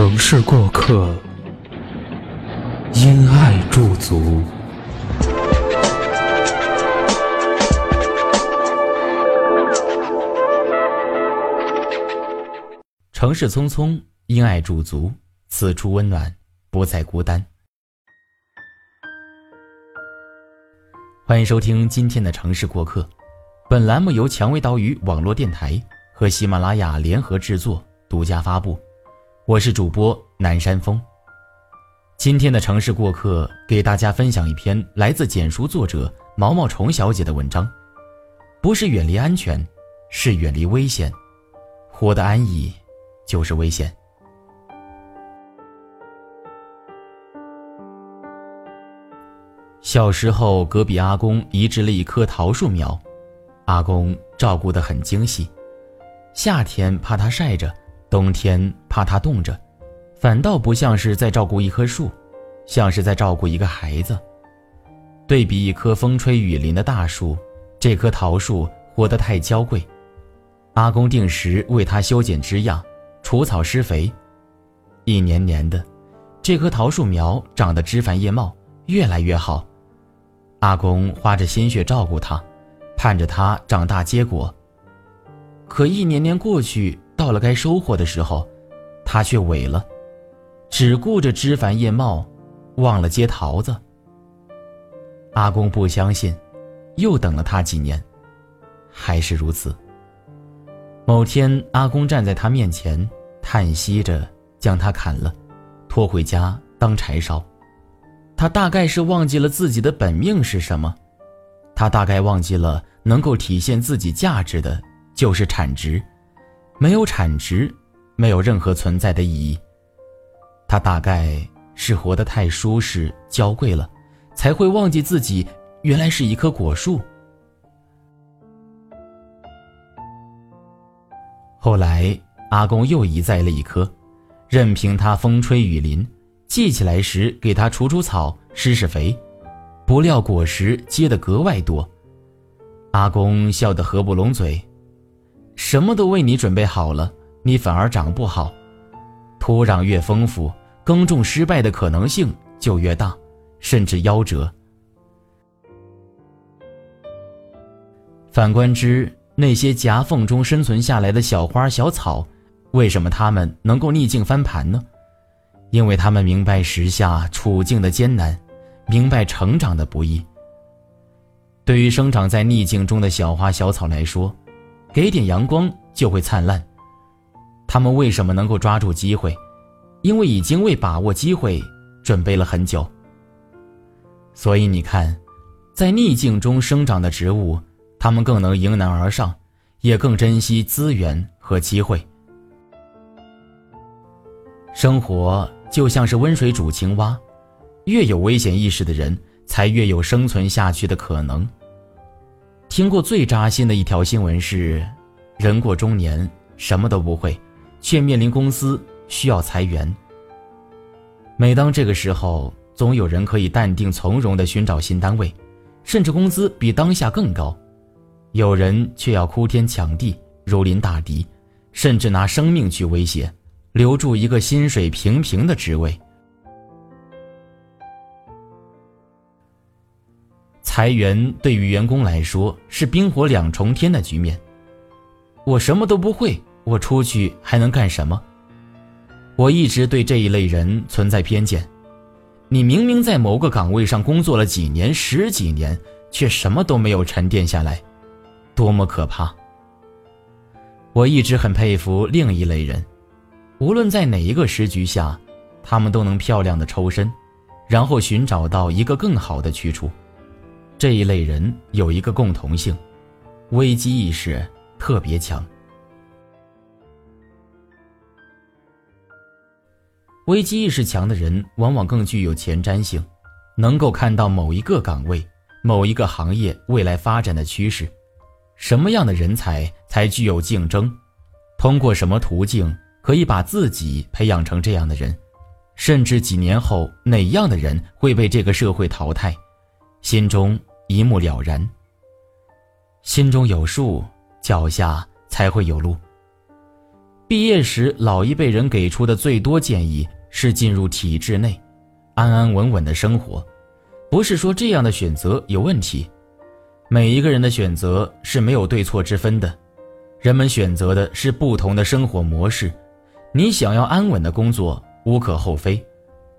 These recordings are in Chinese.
城市过客，因爱驻足。城市匆匆，因爱驻足，此处温暖，不再孤单。欢迎收听今天的城市过客，本栏目由蔷薇岛屿网络电台和喜马拉雅联合制作，独家发布。我是主播南山峰。今天的城市过客给大家分享一篇来自简书作者毛毛虫小姐的文章，不是远离安全，是远离危险，活得安逸就是危险。小时候，隔壁阿公移植了一棵桃树苗，阿公照顾得很精细，夏天怕它晒着。冬天怕它冻着，反倒不像是在照顾一棵树，像是在照顾一个孩子。对比一棵风吹雨淋的大树，这棵桃树活得太娇贵。阿公定时为它修剪枝桠、除草施肥，一年年的，这棵桃树苗长得枝繁叶茂，越来越好。阿公花着心血照顾它，盼着它长大结果。可一年年过去。到了该收获的时候，他却萎了，只顾着枝繁叶茂，忘了结桃子。阿公不相信，又等了他几年，还是如此。某天，阿公站在他面前，叹息着将它砍了，拖回家当柴烧。他大概是忘记了自己的本命是什么，他大概忘记了能够体现自己价值的就是产值。没有产值，没有任何存在的意义。他大概是活得太舒适、娇贵了，才会忘记自己原来是一棵果树。后来，阿公又移栽了一棵，任凭它风吹雨淋，系起来时给它除除草、施施肥，不料果实结得格外多。阿公笑得合不拢嘴。什么都为你准备好了，你反而长不好。土壤越丰富，耕种失败的可能性就越大，甚至夭折。反观之，那些夹缝中生存下来的小花小草，为什么它们能够逆境翻盘呢？因为他们明白时下处境的艰难，明白成长的不易。对于生长在逆境中的小花小草来说，给点阳光就会灿烂。他们为什么能够抓住机会？因为已经为把握机会准备了很久。所以你看，在逆境中生长的植物，它们更能迎难而上，也更珍惜资源和机会。生活就像是温水煮青蛙，越有危险意识的人，才越有生存下去的可能。听过最扎心的一条新闻是，人过中年什么都不会，却面临公司需要裁员。每当这个时候，总有人可以淡定从容地寻找新单位，甚至工资比当下更高；有人却要哭天抢地，如临大敌，甚至拿生命去威胁，留住一个薪水平平的职位。裁员对于员工来说是冰火两重天的局面。我什么都不会，我出去还能干什么？我一直对这一类人存在偏见。你明明在某个岗位上工作了几年、十几年，却什么都没有沉淀下来，多么可怕！我一直很佩服另一类人，无论在哪一个时局下，他们都能漂亮的抽身，然后寻找到一个更好的去处。这一类人有一个共同性危机意识特别强。危机意识强的人往往更具有前瞻性能够看到某一个岗位某一个行业未来发展的趋势。什么样的人才才具有竞争？通过什么途径可以把自己培养成这样的人？甚至几年后哪样的人会被这个社会淘汰？心中一目了然。心中有数，脚下才会有路。毕业时，老一辈人给出的最多建议是进入体制内，安安稳稳的生活。不是说这样的选择有问题，每一个人的选择是没有对错之分的，人们选择的是不同的生活模式。你想要安稳的工作，无可厚非，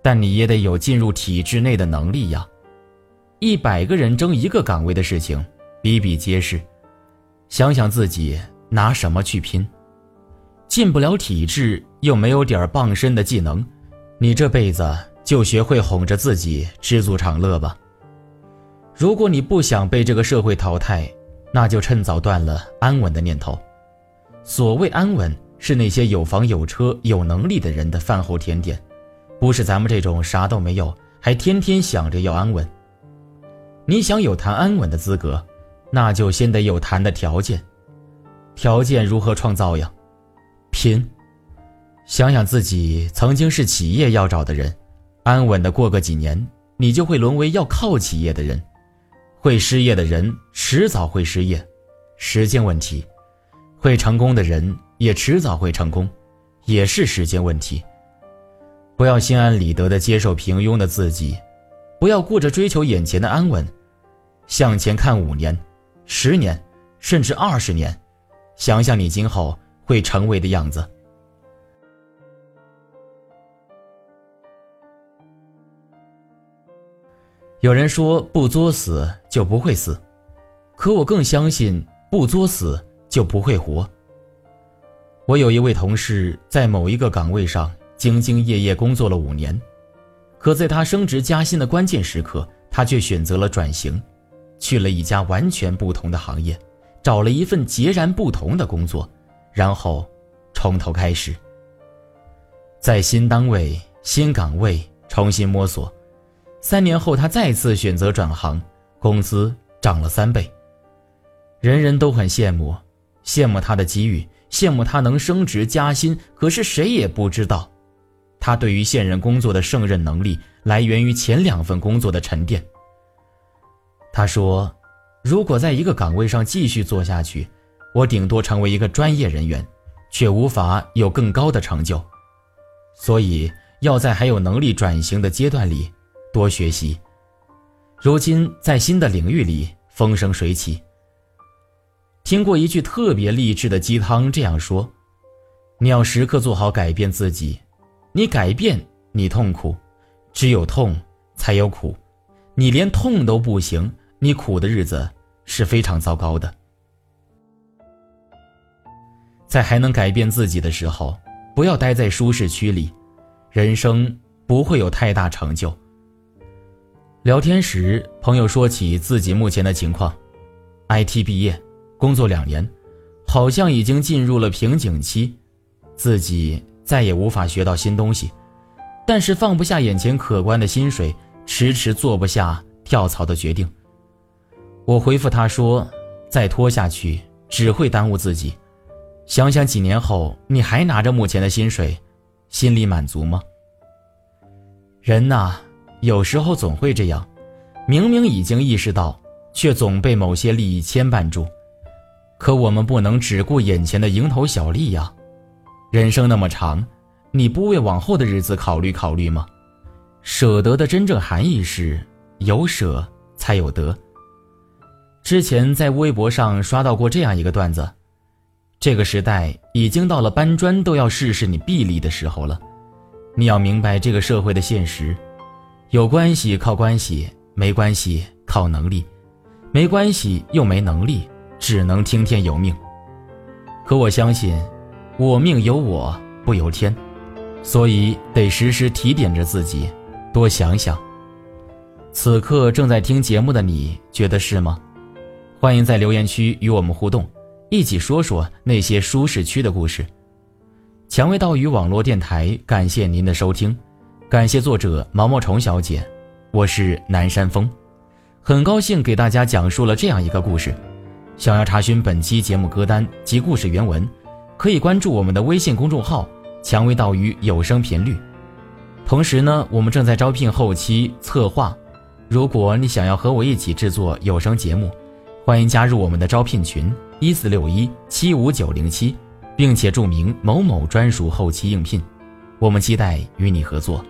但你也得有进入体制内的能力呀。一百个人争一个岗位的事情。比比皆是，想想自己拿什么去拼？进不了体制，又没有点傍身的技能，你这辈子就学会哄着自己知足常乐吧。如果你不想被这个社会淘汰，那就趁早断了安稳的念头。所谓安稳，是那些有房有车有能力的人的饭后甜点，不是咱们这种啥都没有还天天想着要安稳。你想有谈安稳的资格？那就先得有谈的条件，条件如何创造呀？拼。想想自己曾经是企业要找的人，安稳的过个几年，你就会沦为要靠企业的人。会失业的人迟早会失业，时间问题；会成功的人也迟早会成功，也是时间问题。不要心安理得的接受平庸的自己，不要顾着追求眼前的安稳，向前看五年。十年，甚至二十年，想想你今后会成为的样子。有人说不作死就不会死，可我更相信不作死就不会活。我有一位同事在某一个岗位上兢兢业业工作了五年，可在他升职加薪的关键时刻，他却选择了转型。去了一家完全不同的行业，找了一份截然不同的工作，然后从头开始，在新单位、新岗位重新摸索。三年后，他再次选择转行，工资涨了三倍。人人都很羡慕，羡慕他的机遇，羡慕他能升职加薪。可是谁也不知道，他对于现任工作的胜任能力来源于前两份工作的沉淀。他说：“如果在一个岗位上继续做下去，我顶多成为一个专业人员，却无法有更高的成就。所以要在还有能力转型的阶段里多学习。如今在新的领域里风生水起。听过一句特别励志的鸡汤这样说：你要时刻做好改变自己，你改变你痛苦，只有痛才有苦，你连痛都不行。”你苦的日子是非常糟糕的，在还能改变自己的时候，不要待在舒适区里，人生不会有太大成就。聊天时，朋友说起自己目前的情况：IT 毕业，工作两年，好像已经进入了瓶颈期，自己再也无法学到新东西，但是放不下眼前可观的薪水，迟迟做不下跳槽的决定。我回复他说：“再拖下去只会耽误自己。想想几年后你还拿着目前的薪水，心里满足吗？人呐，有时候总会这样，明明已经意识到，却总被某些利益牵绊住。可我们不能只顾眼前的蝇头小利呀。人生那么长，你不为往后的日子考虑考虑吗？舍得的真正含义是，有舍才有得。”之前在微博上刷到过这样一个段子：这个时代已经到了搬砖都要试试你臂力的时候了。你要明白这个社会的现实，有关系靠关系，没关系靠能力，没关系又没能力，只能听天由命。可我相信，我命由我不由天，所以得时时提点着自己，多想想。此刻正在听节目的你，觉得是吗？欢迎在留言区与我们互动，一起说说那些舒适区的故事。蔷薇岛屿网络电台感谢您的收听，感谢作者毛毛虫小姐，我是南山风，很高兴给大家讲述了这样一个故事。想要查询本期节目歌单及故事原文，可以关注我们的微信公众号“蔷薇岛屿有声频率”。同时呢，我们正在招聘后期策划，如果你想要和我一起制作有声节目，欢迎加入我们的招聘群一四六一七五九零七。并且注明某某专属后期应聘，我们期待与你合作。